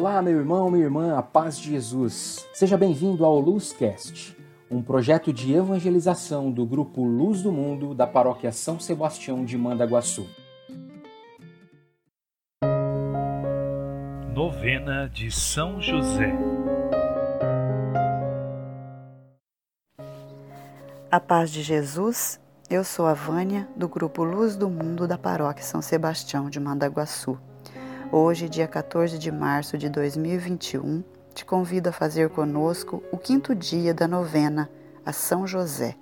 Olá, meu irmão, minha irmã, a paz de Jesus. Seja bem-vindo ao Luzcast, um projeto de evangelização do grupo Luz do Mundo da paróquia São Sebastião de Mandaguaçu. Novena de São José. A paz de Jesus, eu sou a Vânia, do grupo Luz do Mundo da paróquia São Sebastião de Mandaguaçu. Hoje, dia 14 de março de 2021, te convido a fazer conosco o quinto dia da novena a São José.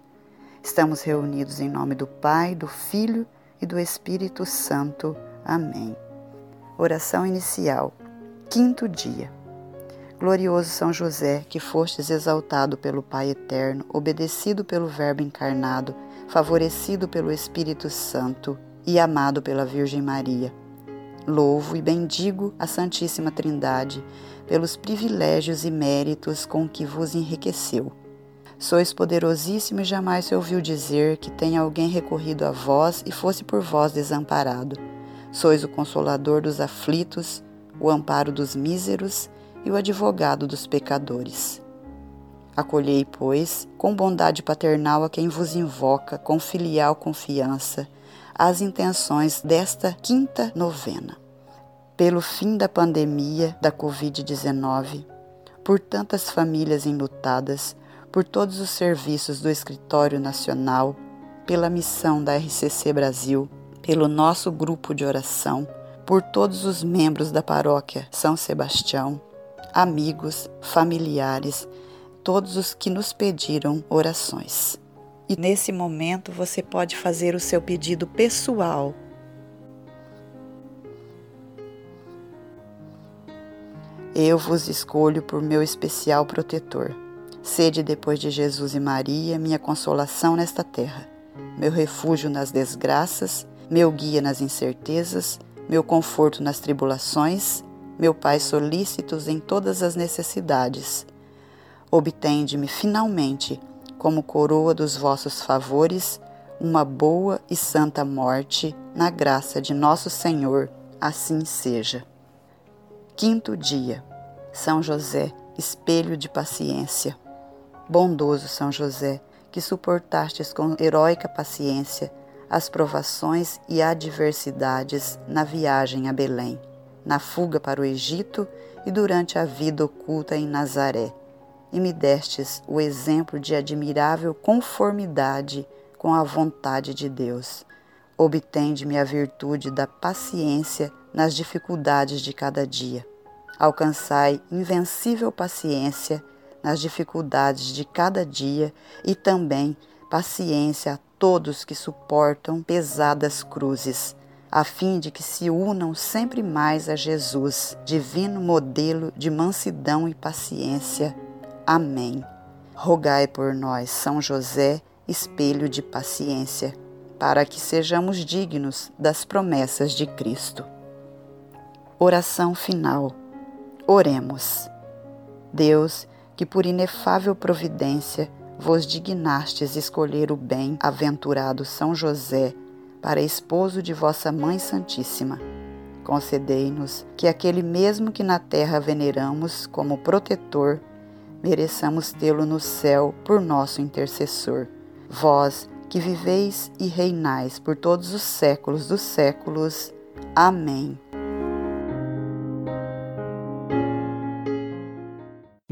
Estamos reunidos em nome do Pai, do Filho e do Espírito Santo. Amém. Oração inicial. Quinto dia. Glorioso São José, que fostes exaltado pelo Pai eterno, obedecido pelo Verbo encarnado, favorecido pelo Espírito Santo e amado pela Virgem Maria Louvo e bendigo a Santíssima Trindade pelos privilégios e méritos com que vos enriqueceu. Sois poderosíssimo e jamais se ouviu dizer que tenha alguém recorrido a vós e fosse por vós desamparado. Sois o consolador dos aflitos, o amparo dos míseros e o advogado dos pecadores. Acolhei, pois, com bondade paternal a quem vos invoca, com filial confiança, as intenções desta quinta novena. Pelo fim da pandemia da Covid-19, por tantas famílias enlutadas, por todos os serviços do Escritório Nacional, pela missão da RCC Brasil, pelo nosso grupo de oração, por todos os membros da paróquia São Sebastião, amigos, familiares, todos os que nos pediram orações. E nesse momento você pode fazer o seu pedido pessoal. Eu vos escolho por meu especial protetor. Sede depois de Jesus e Maria minha consolação nesta terra, meu refúgio nas desgraças, meu guia nas incertezas, meu conforto nas tribulações, meu Pai solícitos em todas as necessidades. Obtende-me finalmente como coroa dos vossos favores, uma boa e santa morte, na graça de nosso Senhor, assim seja. Quinto dia. São José, espelho de paciência. Bondoso São José, que suportastes com heróica paciência as provações e adversidades na viagem a Belém, na fuga para o Egito e durante a vida oculta em Nazaré e me destes o exemplo de admirável conformidade com a vontade de Deus. Obtende-me a virtude da paciência nas dificuldades de cada dia. Alcançai invencível paciência nas dificuldades de cada dia e também paciência a todos que suportam pesadas cruzes, a fim de que se unam sempre mais a Jesus, divino modelo de mansidão e paciência Amém. Rogai por nós, São José, espelho de paciência, para que sejamos dignos das promessas de Cristo. Oração final. Oremos. Deus, que por inefável providência vos dignastes escolher o bem-aventurado São José para esposo de vossa Mãe Santíssima, concedei-nos que aquele mesmo que na terra veneramos como protetor mereçamos tê-lo no céu por nosso intercessor. Vós que viveis e reinais por todos os séculos dos séculos. Amém.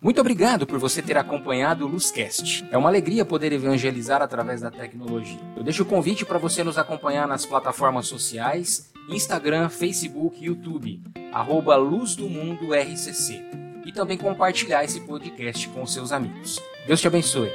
Muito obrigado por você ter acompanhado o Luzcast. É uma alegria poder evangelizar através da tecnologia. Eu deixo o convite para você nos acompanhar nas plataformas sociais, Instagram, Facebook, YouTube, arroba Luz do Mundo RCC e também compartilhar esse podcast com seus amigos. Deus te abençoe.